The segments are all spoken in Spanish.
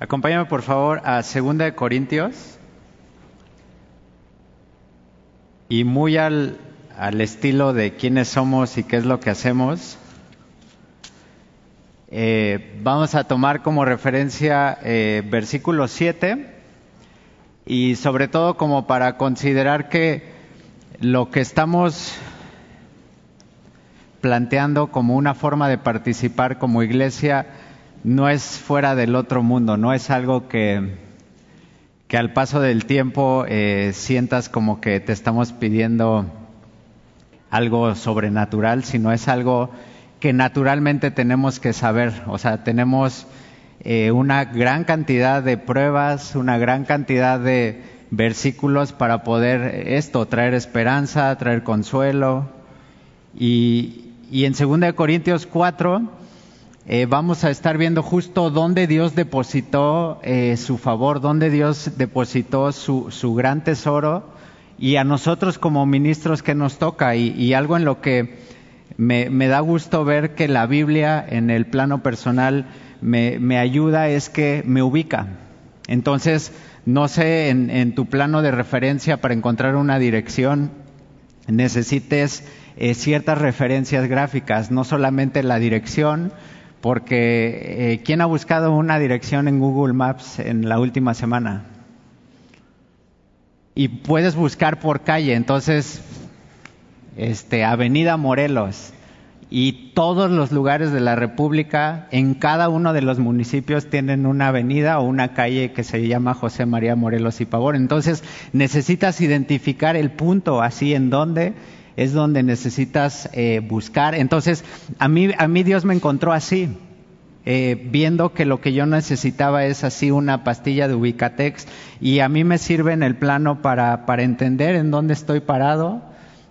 Acompáñame por favor a 2 Corintios. Y muy al, al, estilo de quiénes somos y qué es lo que hacemos, eh, vamos a tomar como referencia eh, versículo 7 y sobre todo como para considerar que lo que estamos planteando como una forma de participar como iglesia no es fuera del otro mundo, no es algo que, que al paso del tiempo eh, sientas como que te estamos pidiendo algo sobrenatural, sino es algo que naturalmente tenemos que saber. O sea, tenemos eh, una gran cantidad de pruebas, una gran cantidad de versículos para poder esto, traer esperanza, traer consuelo. Y, y en 2 Corintios 4 eh, vamos a estar viendo justo dónde Dios depositó eh, su favor, dónde Dios depositó su, su, gran tesoro y a nosotros como ministros que nos toca y, algo en lo que me, da gusto ver que la Biblia en el plano personal me, ayuda es que me ubica. Entonces, no sé, en, en, tu plano de referencia para encontrar una dirección, necesites eh, ciertas referencias gráficas, no solamente la dirección, porque eh, ¿quién ha buscado una dirección en Google Maps en la última semana? Y puedes buscar por calle, entonces, este, Avenida Morelos y todos los lugares de la República, en cada uno de los municipios tienen una avenida o una calle que se llama José María Morelos y Pavón. Entonces, necesitas identificar el punto así en donde es donde necesitas eh, buscar. Entonces, a mí, a mí Dios me encontró así, eh, viendo que lo que yo necesitaba es así una pastilla de Ubicatex y a mí me sirve en el plano para, para entender en dónde estoy parado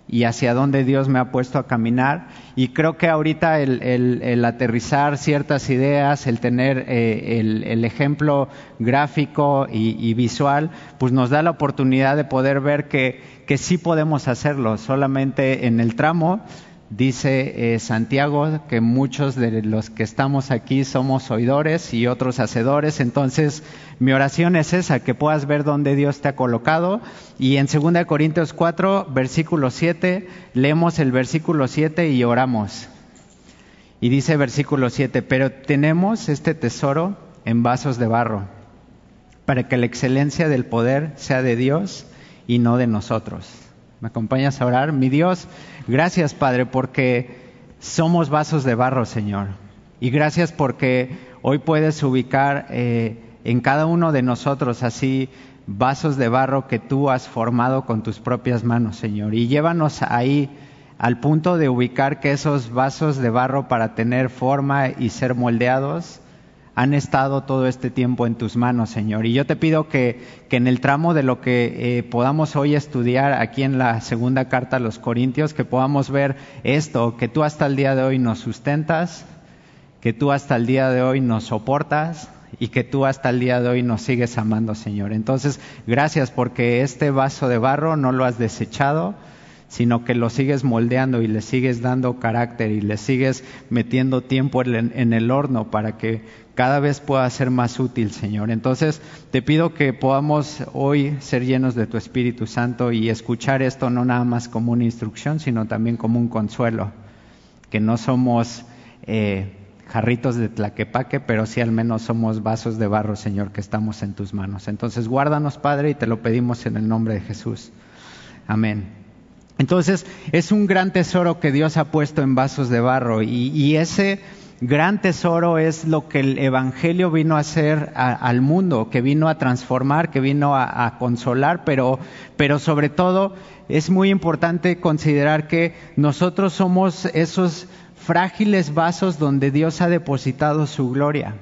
y hacia dónde Dios me ha puesto a caminar. Y creo que ahorita el, el, el aterrizar ciertas ideas, el tener eh, el, el, ejemplo gráfico y, y, visual, pues nos da la oportunidad de poder ver que, que sí podemos hacerlo. Solamente en el tramo dice eh, Santiago que muchos de los que estamos aquí somos oidores y otros hacedores. Entonces, mi oración es esa, que puedas ver dónde Dios te ha colocado. Y en 2 Corintios 4, versículo 7, leemos el versículo 7 y oramos. Y dice versículo 7, pero tenemos este tesoro en vasos de barro, para que la excelencia del poder sea de Dios y no de nosotros. ¿Me acompañas a orar? Mi Dios, gracias Padre porque somos vasos de barro, Señor. Y gracias porque hoy puedes ubicar eh, en cada uno de nosotros así vasos de barro que tú has formado con tus propias manos, Señor. Y llévanos ahí al punto de ubicar que esos vasos de barro para tener forma y ser moldeados han estado todo este tiempo en tus manos, Señor. Y yo te pido que, que en el tramo de lo que eh, podamos hoy estudiar aquí en la segunda carta a los Corintios, que podamos ver esto, que tú hasta el día de hoy nos sustentas, que tú hasta el día de hoy nos soportas y que tú hasta el día de hoy nos sigues amando, Señor. Entonces, gracias porque este vaso de barro no lo has desechado, sino que lo sigues moldeando y le sigues dando carácter y le sigues metiendo tiempo en el horno para que cada vez pueda ser más útil, Señor. Entonces, te pido que podamos hoy ser llenos de tu Espíritu Santo y escuchar esto no nada más como una instrucción, sino también como un consuelo, que no somos eh, jarritos de tlaquepaque, pero sí al menos somos vasos de barro, Señor, que estamos en tus manos. Entonces, guárdanos, Padre, y te lo pedimos en el nombre de Jesús. Amén. Entonces, es un gran tesoro que Dios ha puesto en vasos de barro y, y ese gran tesoro es lo que el Evangelio vino a hacer al mundo, que vino a transformar, que vino a, a, consolar, pero, pero sobre todo es muy importante considerar que nosotros somos esos frágiles vasos donde Dios ha depositado su gloria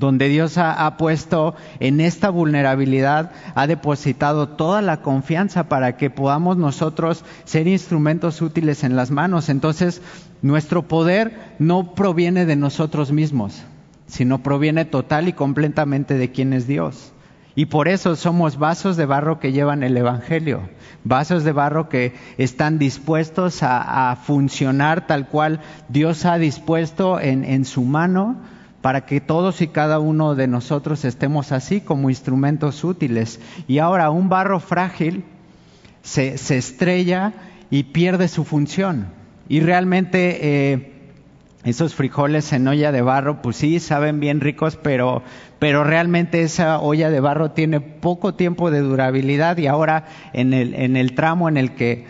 donde Dios ha, puesto en esta vulnerabilidad, ha depositado toda la confianza para que podamos nosotros ser instrumentos útiles en las manos. Entonces, nuestro poder no proviene de nosotros mismos, sino proviene total y completamente de quien es Dios. Y por eso somos vasos de barro que llevan el Evangelio, vasos de barro que están dispuestos a, funcionar tal cual Dios ha dispuesto en su mano para que todos y cada uno de nosotros estemos así como instrumentos útiles. Y ahora un barro frágil se, estrella y pierde su función. Y realmente eh, esos frijoles en olla de barro, pues sí, saben bien ricos, pero, pero realmente esa olla de barro tiene poco tiempo de durabilidad y ahora en el, en el tramo en el que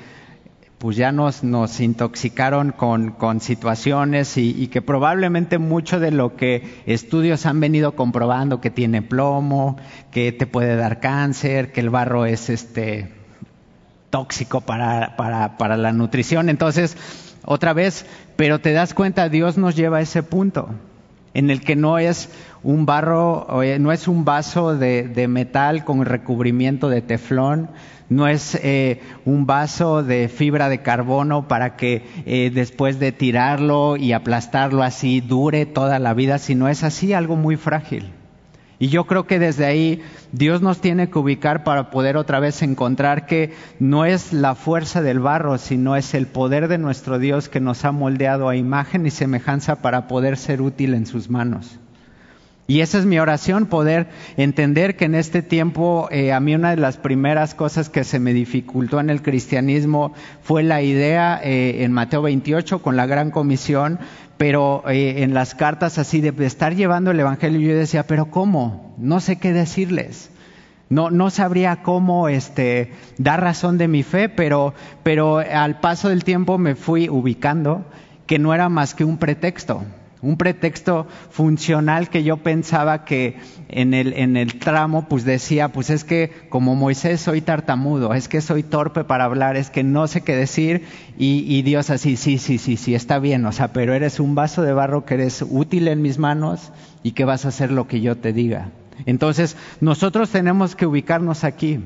pues ya nos, nos intoxicaron con, situaciones y, que probablemente mucho de lo que estudios han venido comprobando que tiene plomo, que te puede dar cáncer, que el barro es este tóxico para, la nutrición. Entonces, otra vez, pero te das cuenta, Dios nos lleva a ese punto en el que no es un barro, no es un vaso de metal con recubrimiento de teflón, no es eh, un vaso de fibra de carbono para que eh, después de tirarlo y aplastarlo así dure toda la vida, sino es así algo muy frágil. Y yo creo que desde ahí Dios nos tiene que ubicar para poder otra vez encontrar que no es la fuerza del barro, sino es el poder de nuestro Dios que nos ha moldeado a imagen y semejanza para poder ser útil en sus manos. Y esa es mi oración, poder entender que en este tiempo eh, a mí una de las primeras cosas que se me dificultó en el cristianismo fue la idea eh, en Mateo 28 con la gran comisión, pero eh, en las cartas así de estar llevando el Evangelio yo decía, pero ¿cómo? No sé qué decirles. No, no sabría cómo este, dar razón de mi fe, pero, pero al paso del tiempo me fui ubicando que no era más que un pretexto un pretexto funcional que yo pensaba que en el, en el tramo pues decía, pues es que como Moisés soy tartamudo, es que soy torpe para hablar, es que no sé qué decir y, Dios así, sí, sí, sí, sí, está bien, o sea, pero eres un vaso de barro que eres útil en mis manos y que vas a hacer lo que yo te diga. Entonces, nosotros tenemos que ubicarnos aquí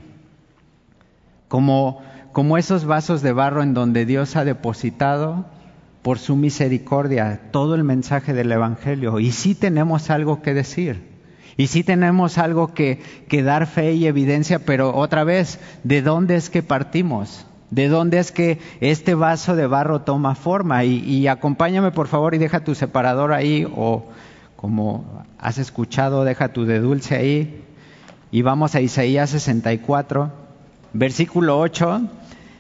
como, como esos vasos de barro en donde Dios ha depositado por su misericordia todo el mensaje del Evangelio. Y sí tenemos algo que decir. Y sí tenemos algo que, dar fe y evidencia, pero otra vez, ¿de dónde es que partimos? ¿De dónde es que este vaso de barro toma forma? Y, y, acompáñame por favor y deja tu separador ahí o como has escuchado, deja tu de dulce ahí. Y vamos a Isaías 64, versículo 8.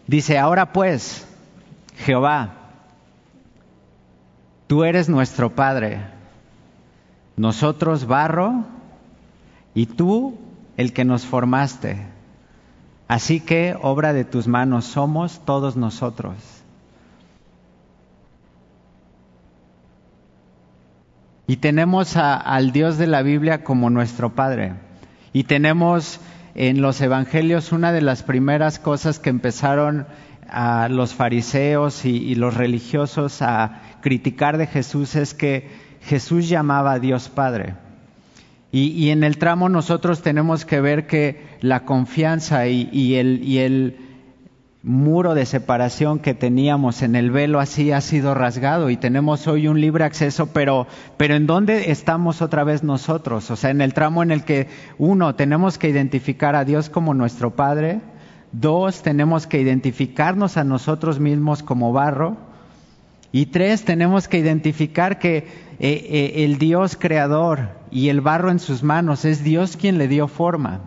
Dice, ahora pues, Jehová, Tú eres nuestro Padre, nosotros barro y tú el que nos formaste. Así que obra de tus manos somos todos nosotros. Y tenemos al Dios de la Biblia como nuestro Padre. Y tenemos en los Evangelios una de las primeras cosas que empezaron a los fariseos y los religiosos a criticar de Jesús es que Jesús llamaba a Dios Padre. Y, en el tramo nosotros tenemos que ver que la confianza y, el, y el muro de separación que teníamos en el velo así ha sido rasgado y tenemos hoy un libre acceso, pero, pero ¿en dónde estamos otra vez nosotros? O sea, en el tramo en el que, uno, tenemos que identificar a Dios como nuestro Padre, dos, tenemos que identificarnos a nosotros mismos como barro, y tres, tenemos que identificar que eh, eh, el Dios creador y el barro en sus manos es Dios quien le dio forma.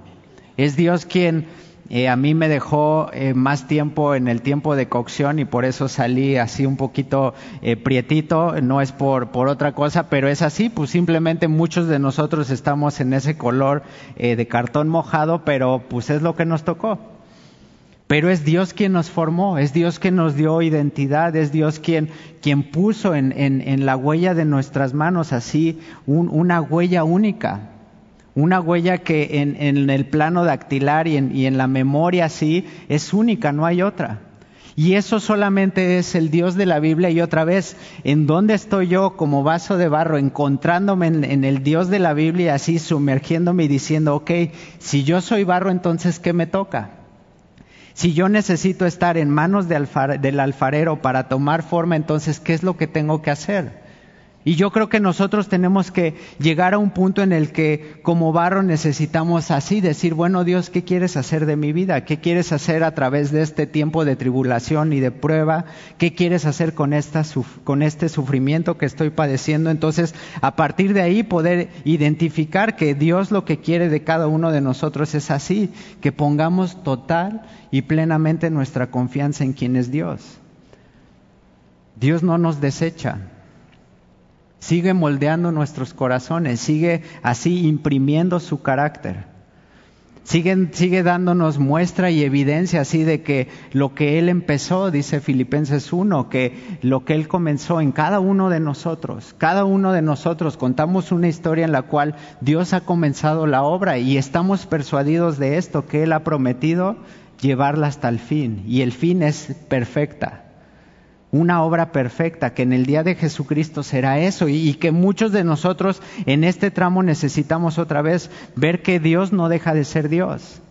Es Dios quien eh, a mí me dejó más tiempo en el tiempo de cocción y por eso salí así un poquito prietito, no es por, por otra cosa, pero es así, pues simplemente muchos de nosotros estamos en ese color de cartón mojado, pero pues es lo que nos tocó. Pero es Dios quien nos formó, es Dios quien nos dio identidad, es Dios quien, quien puso en, en, la huella de nuestras manos así una huella única, una huella que en, en el plano dactilar y, y en, la memoria así es única, no hay otra. Y eso solamente es el Dios de la Biblia y otra vez, ¿en dónde estoy yo como vaso de barro encontrándome en, en el Dios de la Biblia así sumergiéndome y diciendo, ok, si yo soy barro, entonces ¿qué me toca? Si yo necesito estar en manos del alfarero para tomar forma, entonces, ¿qué es lo que tengo que hacer? Y yo creo que nosotros tenemos que llegar a un punto en el que como barro necesitamos así decir, bueno Dios, ¿qué quieres hacer de mi vida? ¿Qué quieres hacer a través de este tiempo de tribulación y de prueba? ¿Qué quieres hacer con, esta, con este sufrimiento que estoy padeciendo? Entonces, a partir de ahí poder identificar que Dios lo que quiere de cada uno de nosotros es así, que pongamos total y plenamente nuestra confianza en quien es Dios. Dios no nos desecha sigue moldeando nuestros corazones, sigue así imprimiendo su carácter. Sigue, sigue, dándonos muestra y evidencia así de que lo que Él empezó, dice Filipenses 1, que lo que Él comenzó en cada uno de nosotros, cada uno de nosotros contamos una historia en la cual Dios ha comenzado la obra y estamos persuadidos de esto, que Él ha prometido llevarla hasta el fin. Y el fin es perfecta una obra perfecta, que en el día de Jesucristo será eso y, que muchos de nosotros en este tramo necesitamos otra vez ver que Dios no deja de ser Dios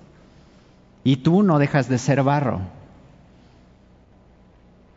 y tú no dejas de ser barro.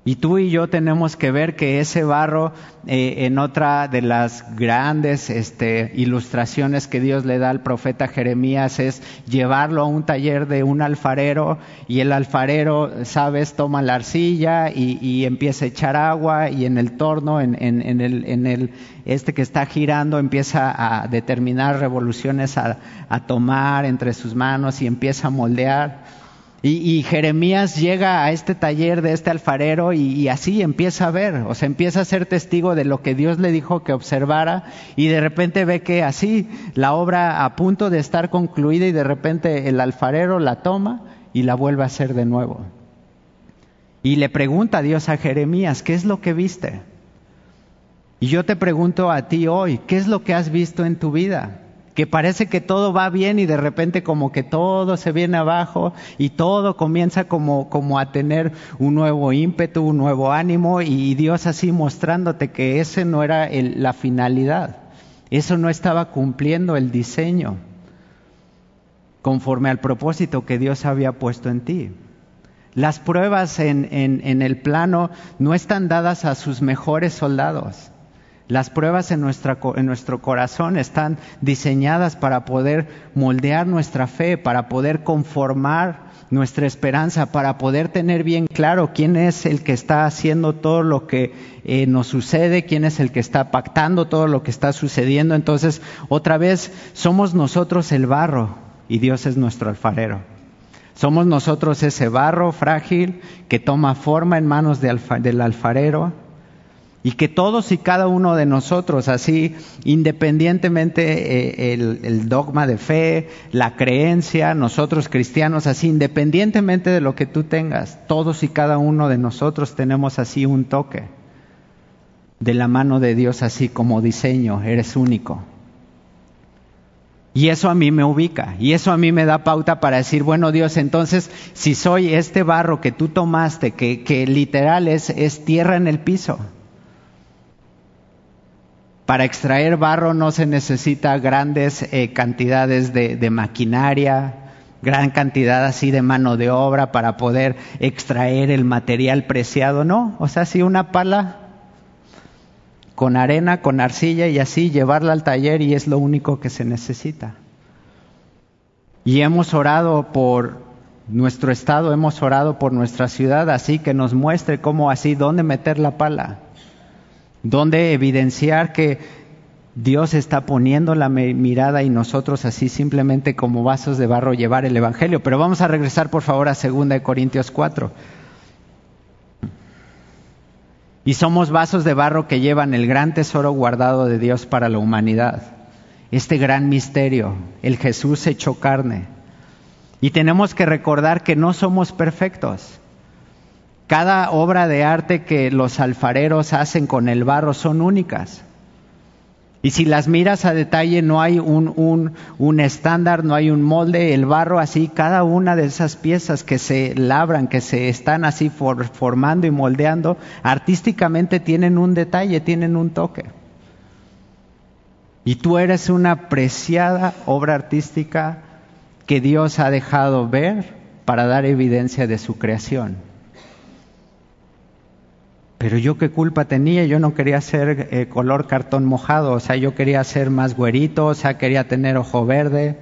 Y tú y yo tenemos que ver que ese barro, eh, en otra de las grandes este, ilustraciones que Dios le da al profeta Jeremías, es llevarlo a un taller de un alfarero y el alfarero, sabes, toma la arcilla y, empieza a echar agua y en el torno, en, el, en el, este que está girando, empieza a determinar revoluciones a tomar entre sus manos y empieza a moldear. Y, Jeremías llega a este taller de este alfarero y, así empieza a ver, o sea, empieza a ser testigo de lo que Dios le dijo que observara y de repente ve que así la obra a punto de estar concluida y de repente el alfarero la toma y la vuelve a hacer de nuevo. Y le pregunta Dios a Jeremías, ¿qué es lo que viste? Y yo te pregunto a ti hoy, ¿qué es lo que has visto en tu vida? Que parece que todo va bien y de repente como que todo se viene abajo y todo comienza como, como a tener un nuevo ímpetu, un nuevo ánimo y Dios así mostrándote que ese no era la finalidad, eso no estaba cumpliendo el diseño conforme al propósito que Dios había puesto en ti. Las pruebas en, en el plano no están dadas a sus mejores soldados. Las pruebas en, nuestro corazón están diseñadas para poder moldear nuestra fe, para poder conformar nuestra esperanza, para poder tener bien claro quién es el que está haciendo todo lo que eh, nos sucede, quién es el que está pactando todo lo que está sucediendo. Entonces, otra vez, somos nosotros el barro y Dios es nuestro alfarero. Somos nosotros ese barro frágil que toma forma en manos del alfarero y que todos y cada uno de nosotros, así, independientemente eh, el, dogma de fe, la creencia, nosotros cristianos, así, independientemente de lo que tú tengas, todos y cada uno de nosotros tenemos así un toque de la mano de Dios, así como diseño, eres único. Y eso a mí me ubica, y eso a mí me da pauta para decir, bueno Dios, entonces si soy este barro que tú tomaste, que, que literal es, es tierra en el piso, para extraer barro no se necesita grandes eh, cantidades de, maquinaria, gran cantidad así de mano de obra para poder extraer el material preciado, no. O sea, si una pala con arena, con arcilla y así llevarla al taller y es lo único que se necesita. Y hemos orado por nuestro estado, hemos orado por nuestra ciudad, así que nos muestre cómo así, dónde meter la pala donde evidenciar que Dios está poniendo la mirada y nosotros así simplemente como vasos de barro llevar el Evangelio. Pero vamos a regresar por favor a 2 Corintios 4. Y somos vasos de barro que llevan el gran tesoro guardado de Dios para la humanidad. Este gran misterio, el Jesús hecho carne. Y tenemos que recordar que no somos perfectos. Cada obra de arte que los alfareros hacen con el barro son únicas. Y si las miras a detalle, no hay un, un, estándar, no hay un molde, el barro así, cada una de esas piezas que se labran, que se están así formando y moldeando, artísticamente tienen un detalle, tienen un toque. Y tú eres una preciada obra artística que Dios ha dejado ver para dar evidencia de su creación. Pero yo qué culpa tenía, yo no quería ser eh, color cartón mojado, o sea, yo quería ser más güerito, o sea, quería tener ojo verde.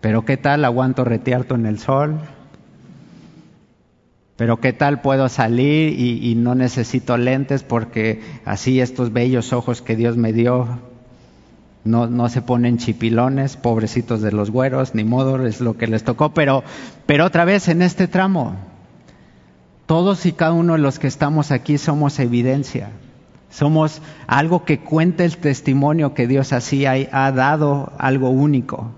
Pero qué tal aguanto retierto en el sol. Pero qué tal puedo salir y, no necesito lentes porque así estos bellos ojos que Dios me dio no, no, se ponen chipilones, pobrecitos de los güeros, ni modo, es lo que les tocó, pero, pero otra vez en este tramo, todos y cada uno de los que estamos aquí somos evidencia, somos algo que cuenta el testimonio que Dios así ha, ha dado algo único,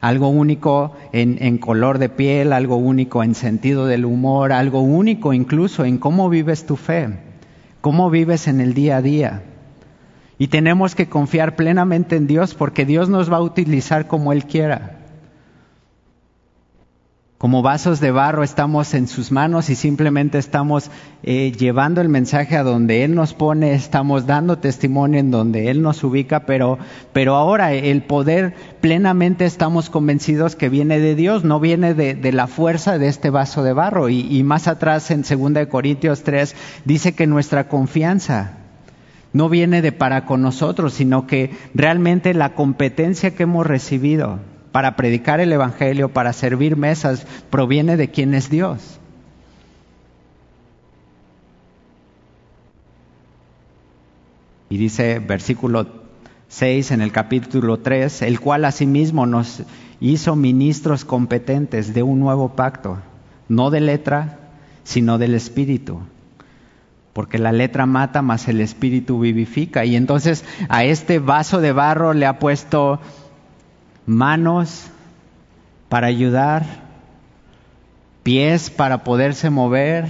algo único en, en color de piel, algo único en sentido del humor, algo único incluso en cómo vives tu fe, cómo vives en el día a día. Y tenemos que confiar plenamente en Dios porque Dios nos va a utilizar como Él quiera. Como vasos de barro estamos en sus manos y simplemente estamos eh, llevando el mensaje a donde Él nos pone, estamos dando testimonio en donde Él nos ubica, pero, pero ahora el poder plenamente estamos convencidos que viene de Dios, no viene de, de la fuerza de este vaso de barro. Y, y más atrás en 2 Corintios 3 dice que nuestra confianza no viene de para con nosotros, sino que realmente la competencia que hemos recibido para predicar el Evangelio, para servir mesas, proviene de quién es Dios. Y dice versículo 6 en el capítulo 3, el cual asimismo nos hizo ministros competentes de un nuevo pacto, no de letra, sino del Espíritu porque la letra mata, mas el espíritu vivifica. Y entonces a este vaso de barro le ha puesto manos para ayudar, pies para poderse mover,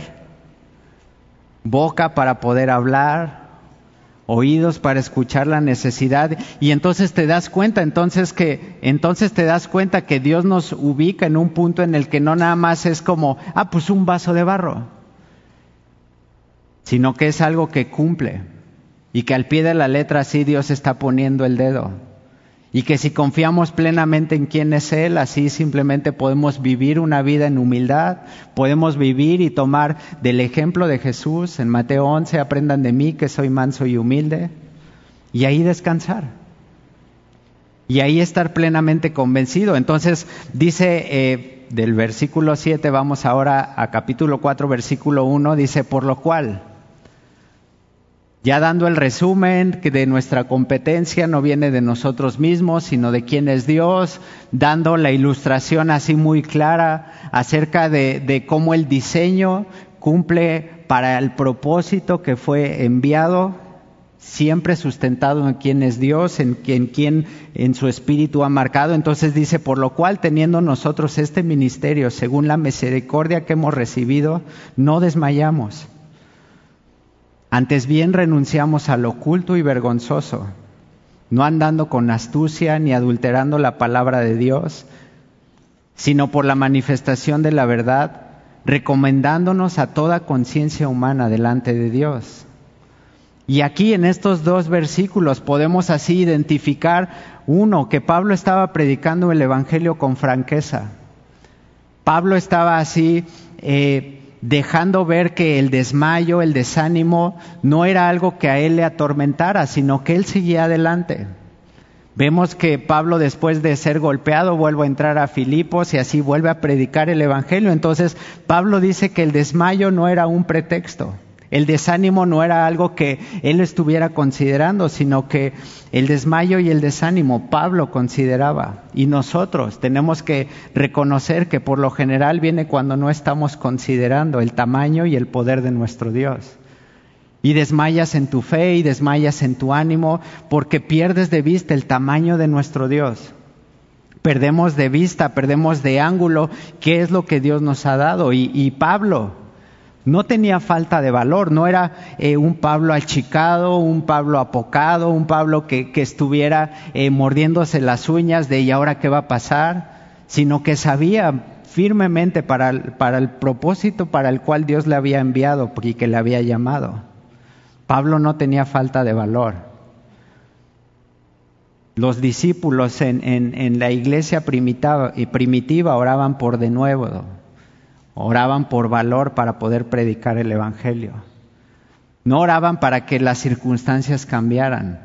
boca para poder hablar, oídos para escuchar la necesidad y entonces te das cuenta entonces que entonces te das cuenta que Dios nos ubica en un punto en el que no nada más es como ah pues un vaso de barro sino que es algo que cumple y que al pie de la letra sí Dios está poniendo el dedo. Y que si confiamos plenamente en quién es Él, así simplemente podemos vivir una vida en humildad, podemos vivir y tomar del ejemplo de Jesús. En Mateo 11, aprendan de mí que soy manso y humilde, y ahí descansar. Y ahí estar plenamente convencido. Entonces dice eh, del versículo 7, vamos ahora a capítulo 4, versículo 1, dice, por lo cual ya dando el resumen que de nuestra competencia no viene de nosotros mismos, sino de quién es Dios, dando la ilustración así muy clara acerca de, de cómo el diseño cumple para el propósito que fue enviado, siempre sustentado en quién es Dios, en quien, quien en su espíritu ha marcado. Entonces dice, por lo cual teniendo nosotros este ministerio, según la misericordia que hemos recibido, no desmayamos antes bien renunciamos al oculto y vergonzoso, no andando con astucia ni adulterando la palabra de Dios, sino por la manifestación de la verdad, recomendándonos a toda conciencia humana delante de Dios. Y aquí en estos dos versículos podemos así identificar, uno, que Pablo estaba predicando el Evangelio con franqueza. Pablo estaba así eh, dejando ver que el desmayo, el desánimo, no era algo que a él le atormentara, sino que él seguía adelante. Vemos que Pablo después de ser golpeado vuelve a entrar a Filipos y así vuelve a predicar el Evangelio. Entonces Pablo dice que el desmayo no era un pretexto. El desánimo no era algo que él estuviera considerando, sino que el desmayo y el desánimo Pablo consideraba. Y nosotros tenemos que reconocer que por lo general viene cuando no estamos considerando el tamaño y el poder de nuestro Dios. Y desmayas en tu fe y desmayas en tu ánimo porque pierdes de vista el tamaño de nuestro Dios. Perdemos de vista, perdemos de ángulo qué es lo que Dios nos ha dado. Y, Pablo, no tenía falta de valor, no era eh, un Pablo achicado, un Pablo apocado, un Pablo que, estuviera eh, mordiéndose las uñas de ¿y ahora qué va a pasar? Sino que sabía firmemente para el, propósito para el cual Dios le había enviado y que le había llamado. Pablo no tenía falta de valor. Los discípulos en, en, la iglesia primitiva oraban por de nuevo, oraban por valor para poder predicar el Evangelio. No oraban para que las circunstancias cambiaran,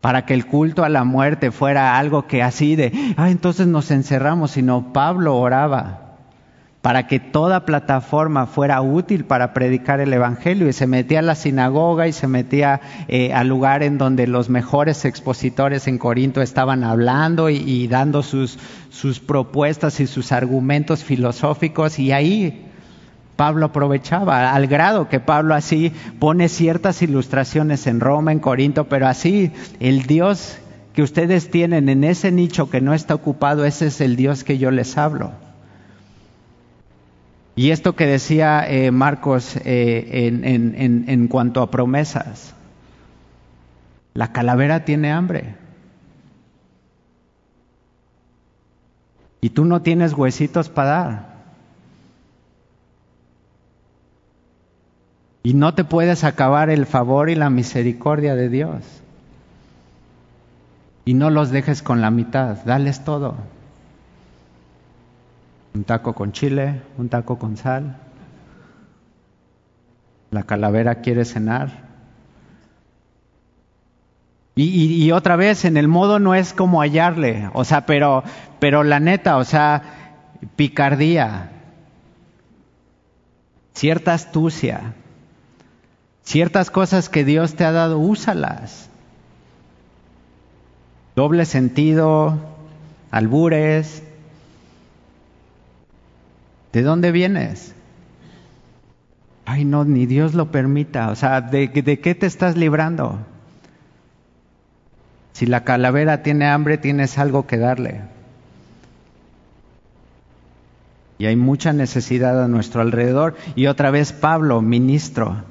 para que el culto a la muerte fuera algo que así de, ah, entonces nos encerramos, sino Pablo oraba para que toda plataforma fuera útil para predicar el Evangelio y se metía a la sinagoga y se metía eh, al lugar en donde los mejores expositores en Corinto estaban hablando y, y dando sus, sus propuestas y sus argumentos filosóficos y ahí Pablo aprovechaba, al grado que Pablo así pone ciertas ilustraciones en Roma, en Corinto, pero así el Dios que ustedes tienen en ese nicho que no está ocupado, ese es el Dios que yo les hablo. Y esto que decía eh, Marcos eh, en cuanto a promesas, la calavera tiene hambre. Y tú no tienes huesitos para dar. Y no te puedes acabar el favor y la misericordia de Dios. Y no los dejes con la mitad, dales todo. Un taco con chile, un taco con sal. La calavera quiere cenar. Y, y, otra vez, en el modo no es como hallarle, o sea, pero, pero la neta, o sea, picardía, cierta astucia, Ciertas cosas que Dios te ha dado, úsalas. Doble sentido, albures. ¿De dónde vienes? Ay, no, ni Dios lo permita. O sea, ¿de, ¿de, qué te estás librando? Si la calavera tiene hambre, tienes algo que darle. Y hay mucha necesidad a nuestro alrededor. Y otra vez Pablo, ministro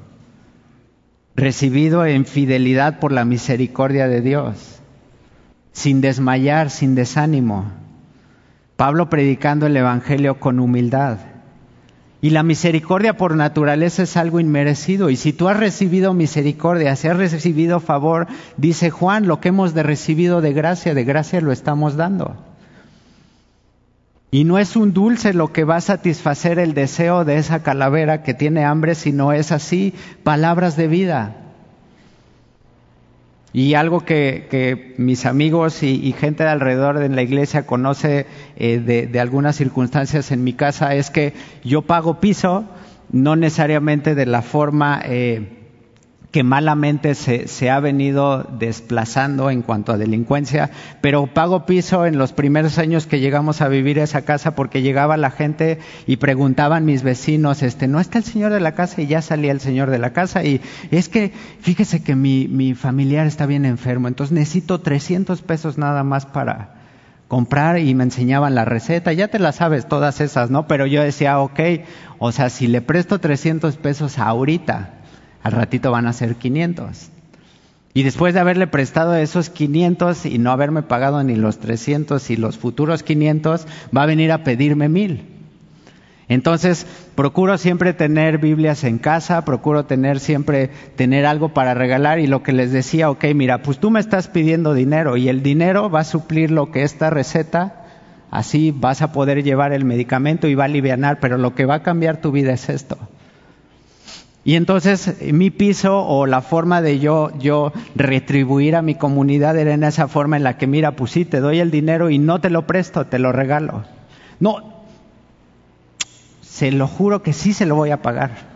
recibido en fidelidad por la misericordia de Dios, sin desmayar, sin desánimo. Pablo predicando el Evangelio con humildad. Y la misericordia por naturaleza es algo inmerecido. Y si tú has recibido misericordia, si has recibido favor, dice Juan, lo que hemos de recibido de gracia, de gracia lo estamos dando. Y no es un dulce lo que va a satisfacer el deseo de esa calavera que tiene hambre, sino es así palabras de vida. Y algo que, mis amigos y, gente de alrededor de la iglesia conoce eh, de, algunas circunstancias en mi casa es que yo pago piso, no necesariamente de la forma eh, que malamente se, ha venido desplazando en cuanto a delincuencia, pero pago piso en los primeros años que llegamos a vivir a esa casa porque llegaba la gente y preguntaban mis vecinos, este, ¿no está el señor de la casa? Y ya salía el señor de la casa y es que fíjese que mi, mi familiar está bien enfermo, entonces necesito 300 pesos nada más para comprar y me enseñaban la receta, ya te la sabes todas esas, ¿no? Pero yo decía, ok, o sea, si le presto 300 pesos ahorita, al ratito van a ser 500. Y después de haberle prestado esos 500 y no haberme pagado ni los 300 y los futuros 500, va a venir a pedirme mil. Entonces, procuro siempre tener Biblias en casa, procuro tener siempre tener algo para regalar y lo que les decía, ok, mira, pues tú me estás pidiendo dinero y el dinero va a suplir lo que esta receta, así vas a poder llevar el medicamento y va a aliviar, pero lo que va a cambiar tu vida es esto. Y entonces mi piso o la forma de yo, yo retribuir a mi comunidad era en esa forma en la que, mira, pues sí, te doy el dinero y no te lo presto, te lo regalo. No, se lo juro que sí se lo voy a pagar.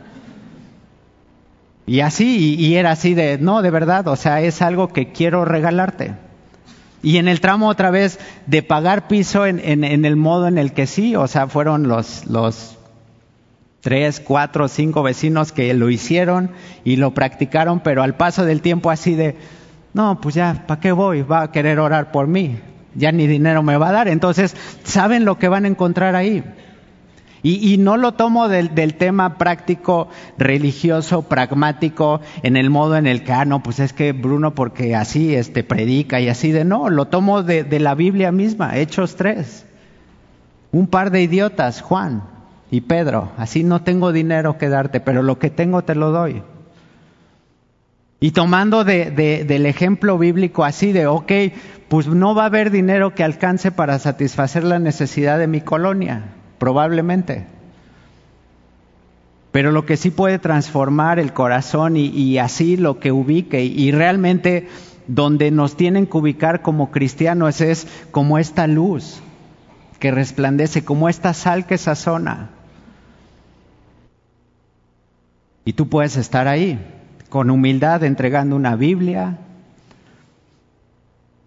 Y así, y, era así de, no, de verdad, o sea, es algo que quiero regalarte. Y en el tramo otra vez de pagar piso en, en, en el modo en el que sí, o sea, fueron los, los tres, cuatro, cinco vecinos que lo hicieron y lo practicaron, pero al paso del tiempo así de, no, pues ya, ¿para qué voy? Va a querer orar por mí, ya ni dinero me va a dar. Entonces, saben lo que van a encontrar ahí. Y, no lo tomo del, tema práctico, religioso, pragmático, en el modo en el que, ah, no, pues es que Bruno porque así este, predica y así de, no, lo tomo de, de la Biblia misma, Hechos 3. Un par de idiotas, Juan, y Pedro, así no tengo dinero que darte, pero lo que tengo te lo doy. Y tomando de, del ejemplo bíblico así de, ok, pues no va a haber dinero que alcance para satisfacer la necesidad de mi colonia. probablemente. Pero lo que sí puede transformar el corazón y, así lo que ubique y realmente donde nos tienen que ubicar como cristianos es como esta luz que resplandece, como esta sal que sazona. Y tú puedes estar ahí, con humildad, entregando una Biblia.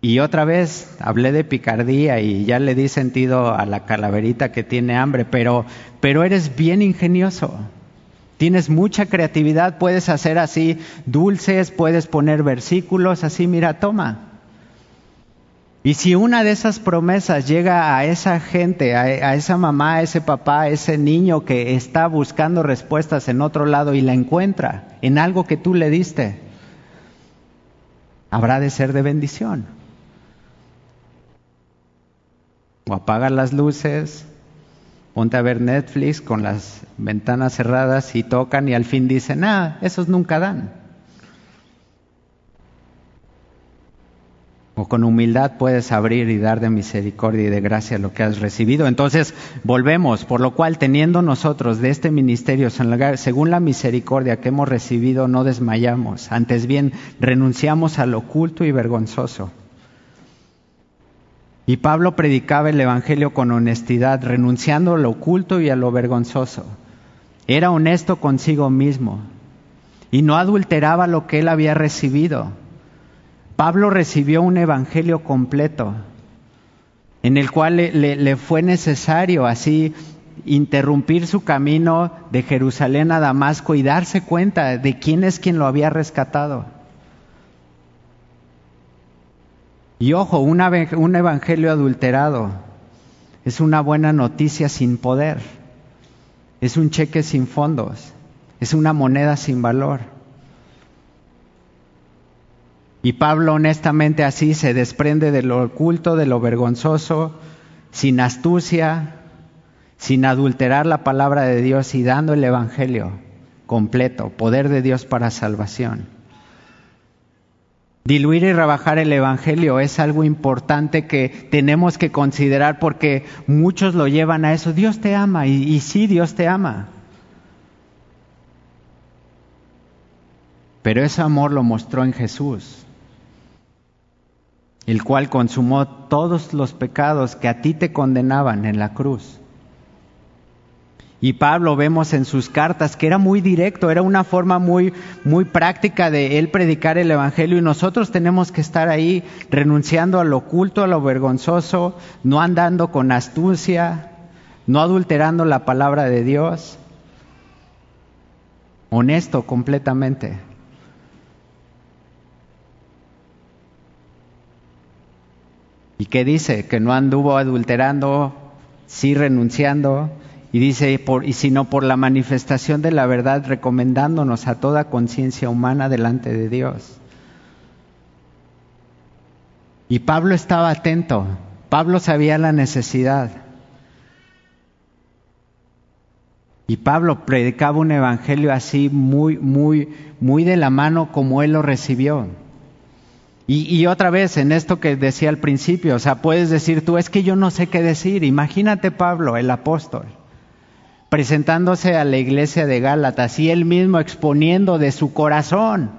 Y otra vez hablé de picardía y ya le di sentido a la calaverita que tiene hambre, pero, pero eres bien ingenioso. Tienes mucha creatividad, puedes hacer así dulces, puedes poner versículos, así, mira, toma. Y si una de esas promesas llega a esa gente, a, esa mamá, a ese papá, a ese niño que está buscando respuestas en otro lado y la encuentra en algo que tú le diste, habrá de ser de bendición. O apaga las luces, ponte a ver Netflix con las ventanas cerradas y tocan y al fin dicen, ah, esos nunca dan. O con humildad puedes abrir y dar de misericordia y de gracia lo que has recibido. Entonces, volvemos, por lo cual, teniendo nosotros de este ministerio, según la misericordia que hemos recibido, no desmayamos, antes bien, renunciamos al oculto y vergonzoso. Y Pablo predicaba el Evangelio con honestidad, renunciando a lo oculto y a lo vergonzoso. Era honesto consigo mismo y no adulteraba lo que él había recibido Pablo recibió un evangelio completo, en el cual le, fue necesario así interrumpir su camino de Jerusalén a Damasco y darse cuenta de quién es quien lo había rescatado. Y ojo, un evangelio adulterado es una buena noticia sin poder, es un cheque sin fondos, es una moneda sin valor. Y Pablo honestamente así se desprende de lo oculto, de lo vergonzoso, sin astucia, sin adulterar la palabra de Dios y dando el Evangelio completo, poder de Dios para salvación. Diluir y rebajar el Evangelio es algo importante que tenemos que considerar porque muchos lo llevan a eso. Dios te ama y, y sí, Dios te ama. Pero ese amor lo mostró en Jesús el cual consumó todos los pecados que a ti te condenaban en la cruz. Y Pablo vemos en sus cartas que era muy directo, era una forma muy, muy práctica de él predicar el Evangelio y nosotros tenemos que estar ahí renunciando a lo oculto, a lo vergonzoso, no andando con astucia, no adulterando la palabra de Dios, honesto completamente. ¿Y qué dice? Que no anduvo adulterando, sí renunciando, y dice, por, y sino por la manifestación de la verdad, recomendándonos a toda conciencia humana delante de Dios. Y Pablo estaba atento, Pablo sabía la necesidad. Y Pablo predicaba un evangelio así muy, muy, muy de la mano como él lo recibió. Y, otra vez, en esto que decía al principio, o sea, puedes decir tú, es que yo no sé qué decir. Imagínate Pablo, el apóstol, presentándose a la iglesia de Gálatas y él mismo exponiendo de su corazón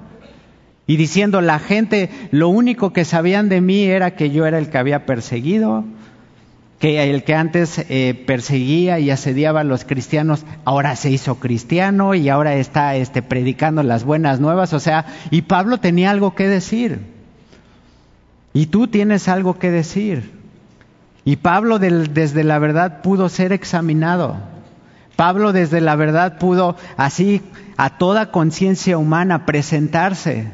y diciendo, la gente, lo único que sabían de mí era que yo era el que había perseguido, que el que antes eh, perseguía y asediaba a los cristianos, ahora se hizo cristiano y ahora está este, predicando las buenas nuevas. O sea, y Pablo tenía algo que decir. Y tú tienes algo que decir. Y Pablo desde la verdad pudo ser examinado. Pablo desde la verdad pudo así a toda conciencia humana presentarse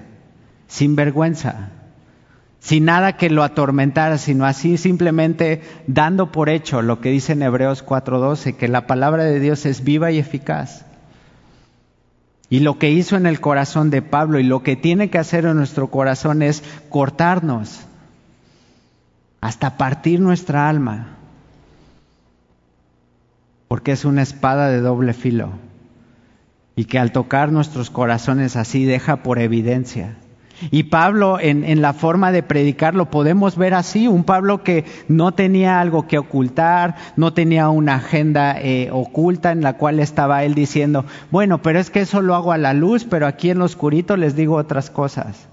sin vergüenza, sin nada que lo atormentara, sino así simplemente dando por hecho lo que dice en Hebreos 4:12, que la palabra de Dios es viva y eficaz. Y lo que hizo en el corazón de Pablo y lo que tiene que hacer en nuestro corazón es cortarnos hasta partir nuestra alma, porque es una espada de doble filo y que al tocar nuestros corazones así deja por evidencia Y Pablo en, la forma de predicar lo podemos ver así, un Pablo que no tenía algo que ocultar, no tenía una agenda eh, oculta en la cual estaba él diciendo, bueno, pero es que eso lo hago a la luz, pero aquí en lo oscurito les digo otras cosas.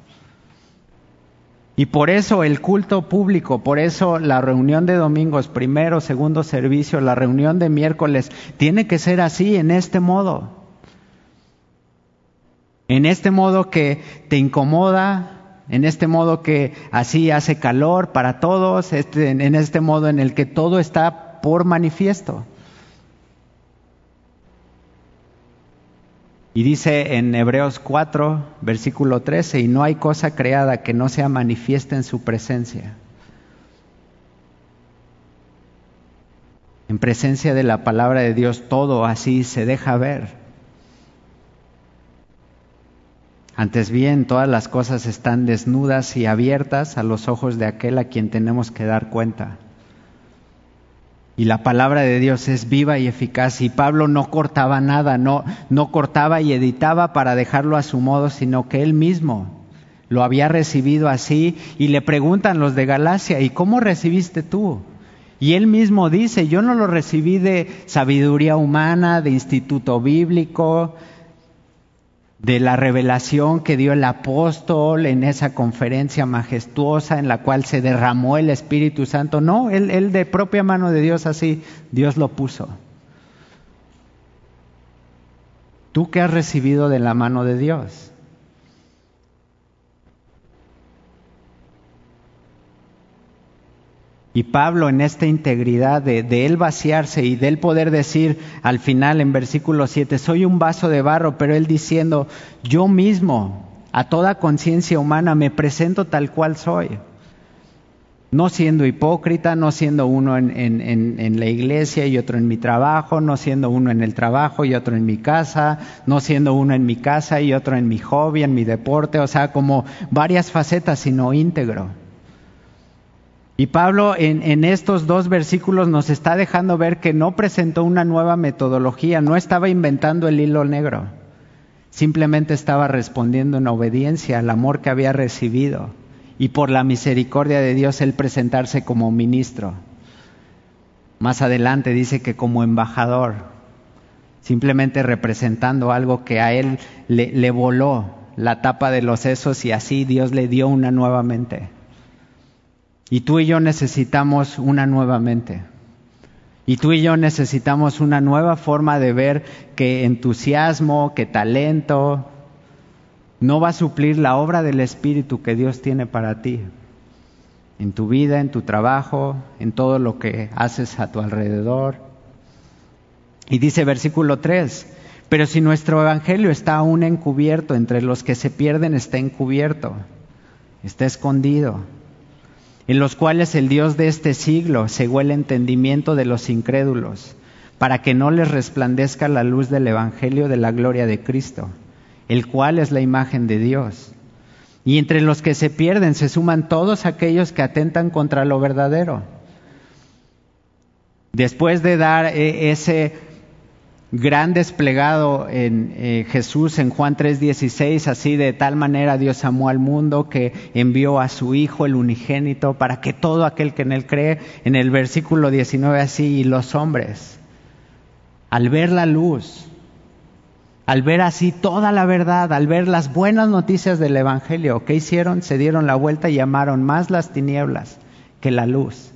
Y por eso el culto público, por eso la reunión de domingos, primero, segundo servicio, la reunión de miércoles, tiene que ser así, en este modo. En este modo que te incomoda, en este modo que así hace calor para todos, este, en este modo en el que todo está por manifiesto. Y dice en Hebreos 4, versículo 13, y no hay cosa creada que no sea manifiesta en su presencia. En presencia de la palabra de Dios todo así se deja ver. Antes bien, todas las cosas están desnudas y abiertas a los ojos de aquel a quien tenemos que dar cuenta. Y la palabra de Dios es viva y eficaz. Y Pablo no cortaba nada, no, no cortaba y editaba para dejarlo a su modo, sino que él mismo lo había recibido así. Y le preguntan los de Galacia, ¿y cómo recibiste tú? Y él mismo dice, yo no lo recibí de sabiduría humana, de instituto bíblico, de la revelación que dio el apóstol en esa conferencia majestuosa en la cual se derramó el Espíritu Santo. No, él, de propia mano de Dios así, Dios lo puso. ¿Tú qué has recibido de la mano de Dios? Y Pablo en esta integridad de, él vaciarse y de él poder decir al final en versículo 7, soy un vaso de barro, pero él diciendo, yo mismo a toda conciencia humana me presento tal cual soy. No siendo hipócrita, no siendo uno en, en, la iglesia y otro en mi trabajo, no siendo uno en el trabajo y otro en mi casa, no siendo uno en mi casa y otro en mi hobby, en mi deporte, o sea, como varias facetas, sino íntegro. Y Pablo en, estos dos versículos nos está dejando ver que no presentó una nueva metodología, no estaba inventando el hilo negro, simplemente estaba respondiendo en obediencia al amor que había recibido y por la misericordia de Dios el presentarse como ministro. Más adelante dice que como embajador, simplemente representando algo que a él le, le voló la tapa de los sesos y así Dios le dio una nueva mente. Y tú y yo necesitamos una nueva mente. Y tú y yo necesitamos una nueva forma de ver que entusiasmo, que talento, no va a suplir la obra del Espíritu que Dios tiene para ti. En tu vida, en tu trabajo, en todo lo que haces a tu alrededor. Y dice versículo 3, pero si nuestro Evangelio está aún encubierto, entre los que se pierden está encubierto, está escondido en los cuales el Dios de este siglo cegó el entendimiento de los incrédulos, para que no les resplandezca la luz del Evangelio de la gloria de Cristo, el cual es la imagen de Dios. Y entre los que se pierden se suman todos aquellos que atentan contra lo verdadero. Después de dar eh, ese gran desplegado en eh, Jesús en Juan 3:16, así de tal manera Dios amó al mundo que envió a su Hijo el unigénito para que todo aquel que en él cree, en el versículo 19 así, y los hombres, al ver la luz, al ver así toda la verdad, al ver las buenas noticias del Evangelio, ¿qué hicieron? Se dieron la vuelta y llamaron más las tinieblas que la luz.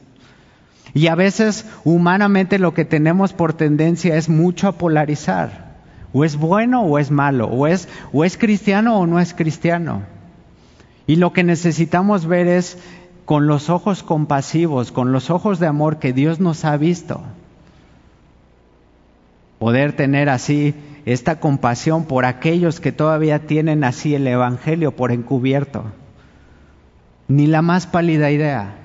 Y a veces humanamente lo que tenemos por tendencia es mucho a polarizar. O es bueno o es malo, o es, o es cristiano o no es cristiano. Y lo que necesitamos ver es con los ojos compasivos, con los ojos de amor que Dios nos ha visto. Poder tener así esta compasión por aquellos que todavía tienen así el Evangelio por encubierto. Ni la más pálida idea.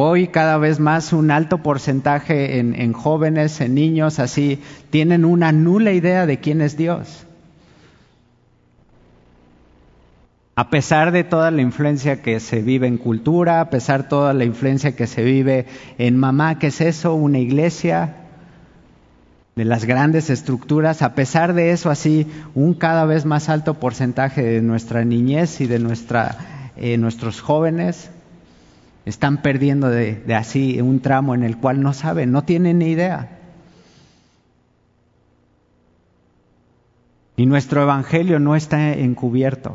Hoy cada vez más un alto porcentaje en, jóvenes, en niños, así, tienen una nula idea de quién es Dios. A pesar de toda la influencia que se vive en cultura, a pesar de toda la influencia que se vive en mamá, ¿qué es eso? Una iglesia. de las grandes estructuras, a pesar de eso, así un cada vez más alto porcentaje de nuestra niñez y de nuestra, eh, nuestros jóvenes están perdiendo de, así un tramo en el cual no saben, no tienen ni idea. Y nuestro evangelio no está encubierto,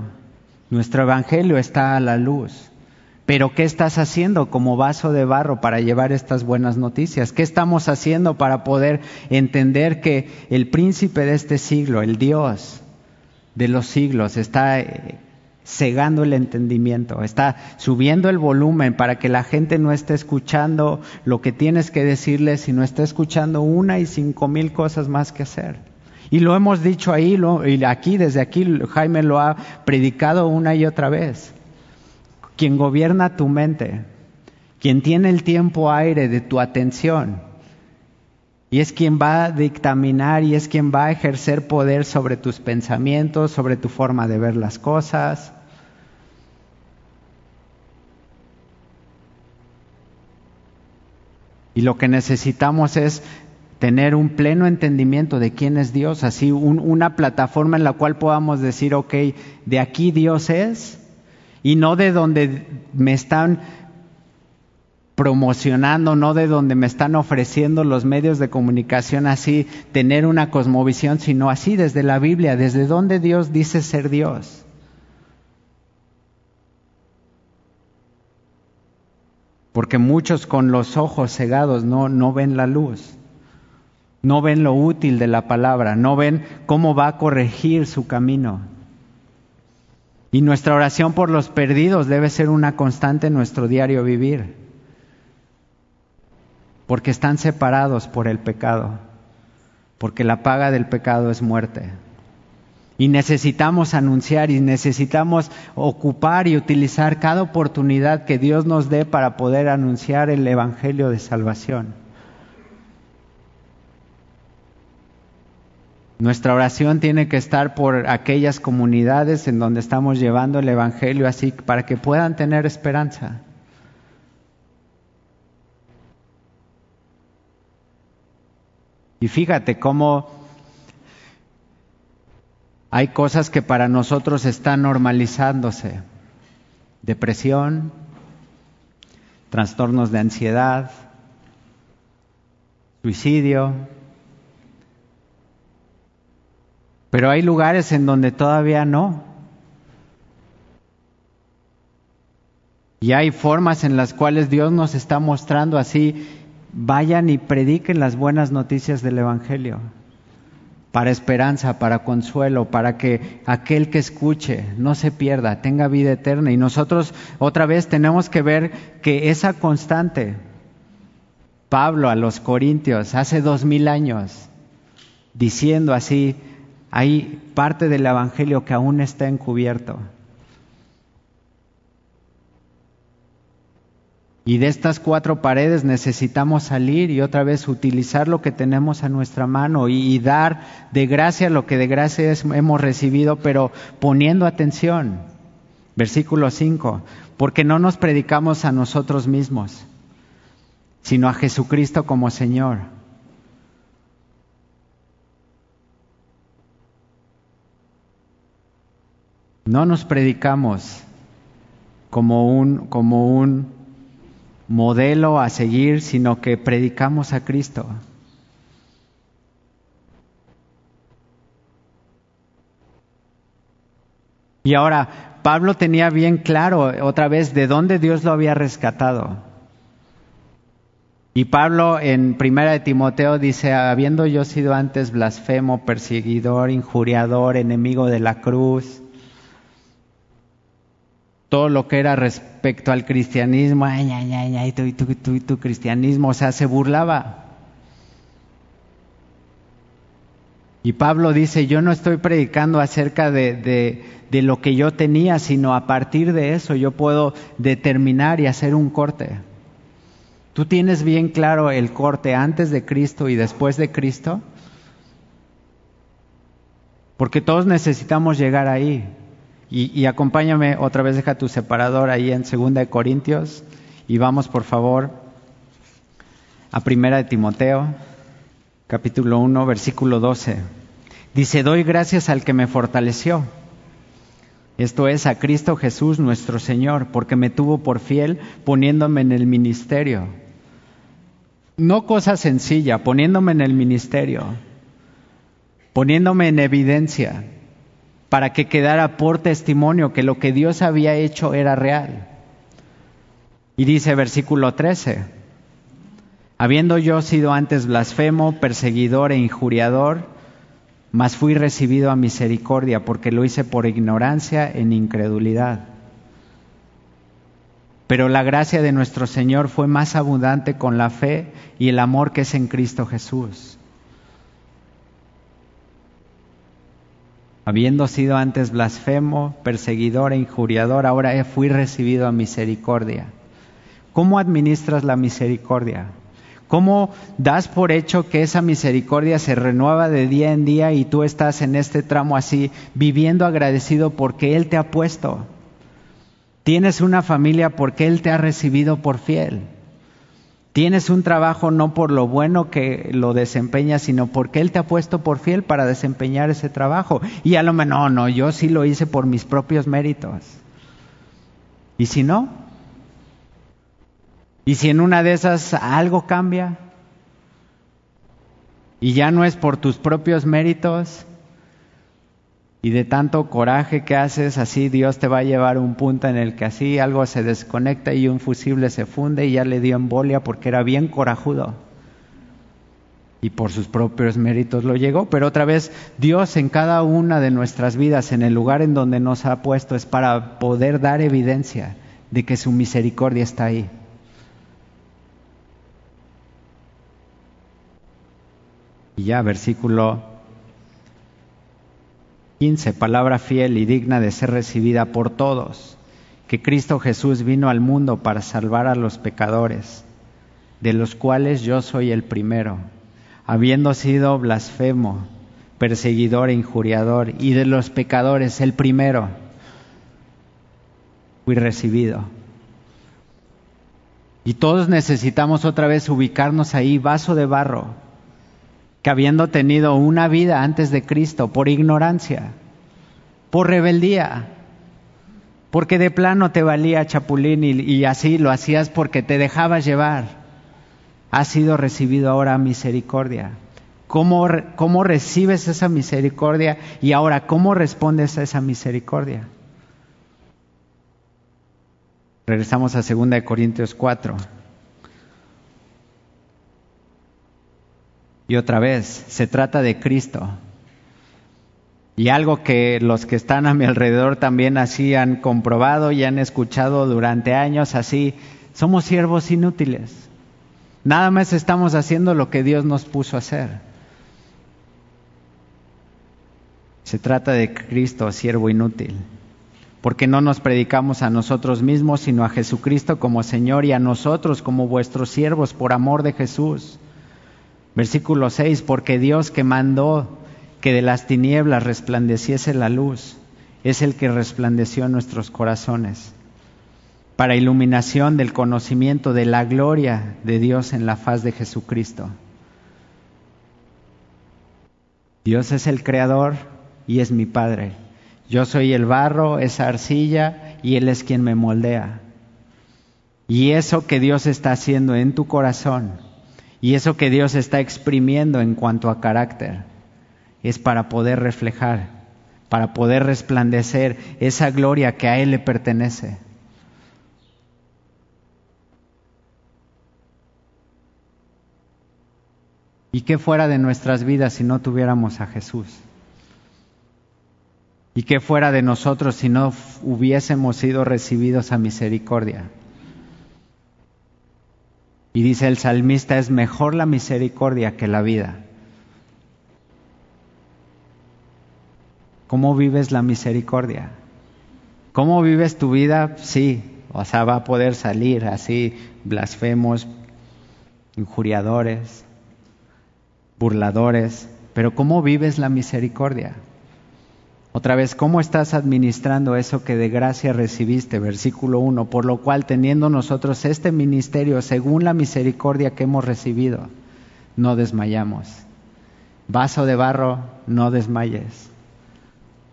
nuestro evangelio está a la luz. Pero ¿qué estás haciendo como vaso de barro para llevar estas buenas noticias? ¿Qué estamos haciendo para poder entender que el príncipe de este siglo, el Dios de los siglos, está eh, cegando el entendimiento, está subiendo el volumen para que la gente no esté escuchando lo que tienes que decirle, sino esté escuchando una y cinco mil cosas más que hacer? Y lo hemos dicho ahí, y aquí, desde aquí, Jaime lo ha predicado una y otra vez quien gobierna tu mente, quien tiene el tiempo aire de tu atención, y es quien va a dictaminar y es quien va a ejercer poder sobre tus pensamientos, sobre tu forma de ver las cosas. Y lo que necesitamos es tener un pleno entendimiento de quién es Dios, así una plataforma en la cual podamos decir, ok, de aquí Dios es, y no de donde me están promocionando, no de donde me están ofreciendo los medios de comunicación así, tener una cosmovisión, sino así desde la Biblia, desde donde Dios dice ser Dios. Porque muchos con los ojos cegados no, no ven la luz, no ven lo útil de la palabra, no ven cómo va a corregir su camino. Y nuestra oración por los perdidos debe ser una constante en nuestro diario vivir, porque están separados por el pecado, porque la paga del pecado es muerte. Y necesitamos anunciar y necesitamos ocupar y utilizar cada oportunidad que Dios nos dé para poder anunciar el Evangelio de salvación. Nuestra oración tiene que estar por aquellas comunidades en donde estamos llevando el Evangelio así para que puedan tener esperanza. Y fíjate cómo hay cosas que para nosotros están normalizándose. Depresión, trastornos de ansiedad, suicidio, Pero hay lugares en donde todavía no. Y hay formas en las cuales Dios nos está mostrando así, vayan y prediquen las buenas noticias del Evangelio, para esperanza, para consuelo, para que aquel que escuche no se pierda, tenga vida eterna. Y nosotros otra vez tenemos que ver que esa constante, Pablo a los Corintios hace dos mil años, diciendo así, hay parte del Evangelio que aún está encubierto. Y de estas cuatro paredes necesitamos salir y otra vez utilizar lo que tenemos a nuestra mano y, dar de gracia lo que de gracia hemos recibido, pero poniendo atención. Versículo 5, porque no nos predicamos a nosotros mismos, sino a Jesucristo como Señor No nos predicamos como un, como un modelo a seguir, sino que predicamos a Cristo. Y ahora, Pablo tenía bien claro otra vez de dónde Dios lo había rescatado. Y Pablo en Primera de Timoteo dice, habiendo yo sido antes blasfemo, perseguidor, injuriador, enemigo de la cruz, todo lo que era respecto al cristianismo, ay, ay, ay, ay, tú, tú, tú, tu cristianismo, o sea, se burlaba. Y Pablo dice, yo no estoy predicando acerca de, lo que yo tenía, sino a partir de eso yo puedo determinar y hacer un corte. ¿Tú tienes bien claro el corte antes de Cristo y después de Cristo? Porque todos necesitamos llegar ahí. Y, acompáñame otra vez, deja tu separador ahí en Segunda de Corintios y vamos por favor a Primera de Timoteo. capítulo 1, versículo 12. Dice, doy gracias al que me fortaleció. Esto es a Cristo Jesús nuestro Señor, porque me tuvo por fiel poniéndome en el ministerio. No cosa sencilla, poniéndome en el ministerio, poniéndome en evidencia, para que quedara por testimonio que lo que Dios había hecho era real. Y dice versículo 13, habiendo yo sido antes blasfemo, perseguidor e injuriador, mas fui recibido a misericordia porque lo hice por ignorancia en incredulidad. Pero la gracia de nuestro Señor fue más abundante con la fe y el amor que es en Cristo Jesús. Habiendo sido antes blasfemo, perseguidor e injuriador, ahora fui recibido a misericordia. ¿Cómo administras la misericordia? ¿Cómo das por hecho que esa misericordia se renueva de día en día y tú estás en este tramo así, viviendo agradecido porque Él te ha puesto? Tienes una familia porque Él te ha recibido por fiel. Tienes un trabajo no por lo bueno que lo desempeñas, sino porque Él te ha puesto por fiel para desempeñar ese trabajo. Y a lo mejor, no, no, yo sí lo hice por mis propios méritos. ¿Y si no? Y si en una de esas algo cambia y ya no es por tus propios méritos y de tanto coraje que haces, así Dios te va a llevar a un punto en el que así algo se desconecta y un fusible se funde y ya le dio embolia porque era bien corajudo. Y por sus propios méritos lo llegó, pero otra vez Dios en cada una de nuestras vidas, en el lugar en donde nos ha puesto, es para poder dar evidencia de que su misericordia está ahí. Y ya, versículo 15, palabra fiel y digna de ser recibida por todos, que Cristo Jesús vino al mundo para salvar a los pecadores, de los cuales yo soy el primero, habiendo sido blasfemo, perseguidor e injuriador, y de los pecadores el primero, fui recibido. Y todos necesitamos otra vez ubicarnos ahí, vaso de barro, que habiendo tenido una vida antes de Cristo por ignorancia, por rebeldía, porque de plano te valía chapulín y, así lo hacías porque te dejabas llevar, has sido recibido ahora misericordia. ¿Cómo, ¿Cómo recibes esa misericordia y ahora cómo respondes a esa misericordia? Regresamos a 2 Corintios 4. Y otra vez, se trata de Cristo. Y algo que los que están a mi alrededor también así han comprobado y han escuchado durante años así, somos siervos inútiles. Nada más estamos haciendo lo que Dios nos puso a hacer. Se trata de Cristo, siervo inútil, porque no nos predicamos a nosotros mismos, sino a Jesucristo como Señor y a nosotros como vuestros siervos por amor de Jesús. Versículo 6, porque Dios que mandó que de las tinieblas resplandeciese la luz, es el que resplandeció en nuestros corazones, para iluminación del conocimiento de la gloria de Dios en la faz de Jesucristo. Dios es el creador y es mi Padre. Yo soy el barro, esa arcilla, y Él es quien me moldea. Y eso que Dios está haciendo en tu corazón, y eso que Dios está exprimiendo en cuanto a carácter es para poder reflejar, para poder resplandecer esa gloria que a Él le pertenece. ¿Y qué fuera de nuestras vidas si no tuviéramos a Jesús? ¿Y qué fuera de nosotros si no hubiésemos sido recibidos a misericordia? Y dice el salmista, es mejor la misericordia que la vida. ¿Cómo vives la misericordia? ¿Cómo vives tu vida? Sí, o sea, va a poder salir así, blasfemos, injuriadores, burladores, pero ¿cómo vives la misericordia? Otra vez, ¿cómo estás administrando eso que de gracia recibiste? Versículo 1, por lo cual teniendo nosotros este ministerio según la misericordia que hemos recibido, no desmayamos. Vaso de barro, no desmayes.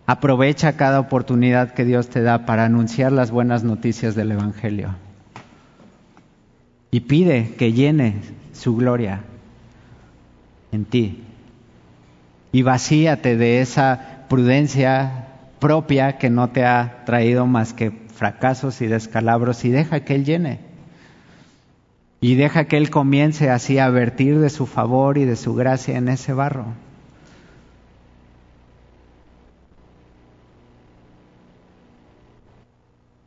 Aprovecha cada oportunidad que Dios te da para anunciar las buenas noticias del Evangelio. Y pide que llene su gloria en ti. Y vacíate de esa prudencia propia que no te ha traído más que fracasos y descalabros y deja que Él llene. Y deja que Él comience así a vertir de su favor y de su gracia en ese barro.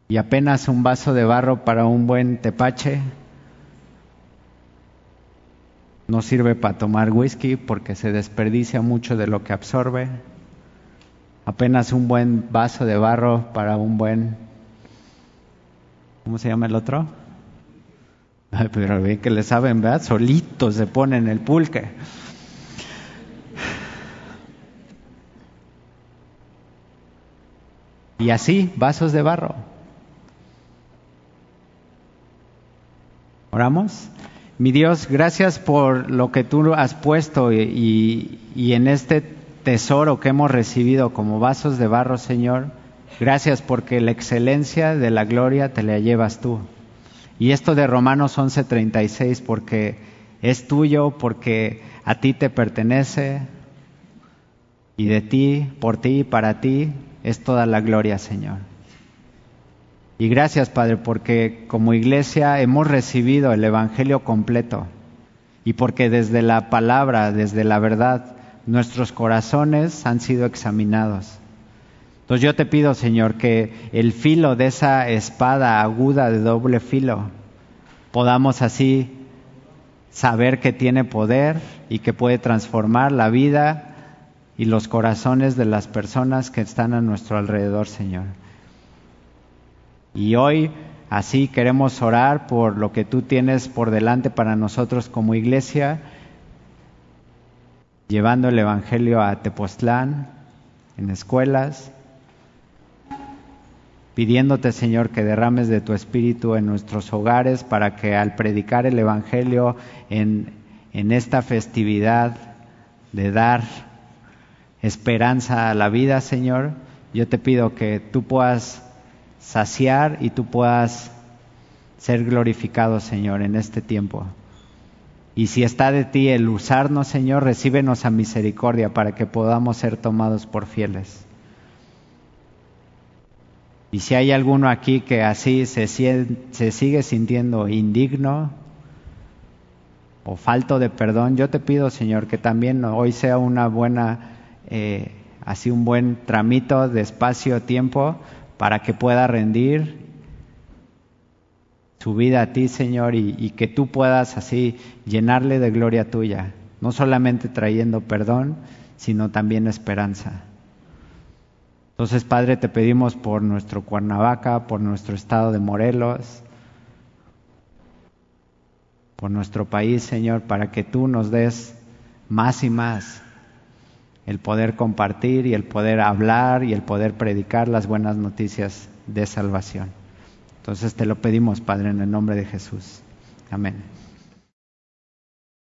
Y apenas un vaso de barro para un buen tepache no sirve para tomar whisky porque se desperdicia mucho de lo que absorbe. Apenas un buen vaso de barro para un buen... ¿Cómo se llama el otro? Pero bien que le saben, ¿verdad? Solitos se ponen el pulque. Y así, vasos de barro. ¿Oramos? Mi Dios, gracias por lo que tú has puesto y, en este tesoro que hemos recibido como vasos de barro, Señor. Gracias porque la excelencia de la gloria te la llevas tú. Y esto de Romanos 11:36, porque es tuyo, porque a ti te pertenece, y de ti, por ti y para ti, es toda la gloria, Señor. Y gracias, Padre, porque como iglesia hemos recibido el Evangelio completo y porque desde la palabra, desde la verdad, nuestros corazones han sido examinados. Entonces yo te pido, Señor, que el filo de esa espada aguda de doble filo podamos así saber que tiene poder y que puede transformar la vida y los corazones de las personas que están a nuestro alrededor, Señor. Y hoy así queremos orar por lo que tú tienes por delante para nosotros como iglesia, llevando el Evangelio a Tepoztlán, en escuelas, pidiéndote Señor que derrames de tu espíritu en nuestros hogares para que al predicar el Evangelio en, en esta festividad de dar esperanza a la vida, Señor, yo te pido que tú puedas saciar y tú puedas ser glorificado, Señor, en este tiempo. Y si está de ti el usarnos, Señor, recíbenos a misericordia para que podamos ser tomados por fieles. Y si hay alguno aquí que así se, se sigue sintiendo indigno o falto de perdón, yo te pido, Señor, que también hoy sea una buena, eh, así un buen tramito de espacio, tiempo, para que pueda rendir su vida a ti, Señor, y, que tú puedas así llenarle de gloria tuya, no solamente trayendo perdón, sino también esperanza. Entonces, Padre, te pedimos por nuestro Cuernavaca, por nuestro estado de Morelos, por nuestro país, Señor, para que tú nos des más y más el poder compartir y el poder hablar y el poder predicar las buenas noticias de salvación. Entonces te lo pedimos, Padre, en el nombre de Jesús. Amén.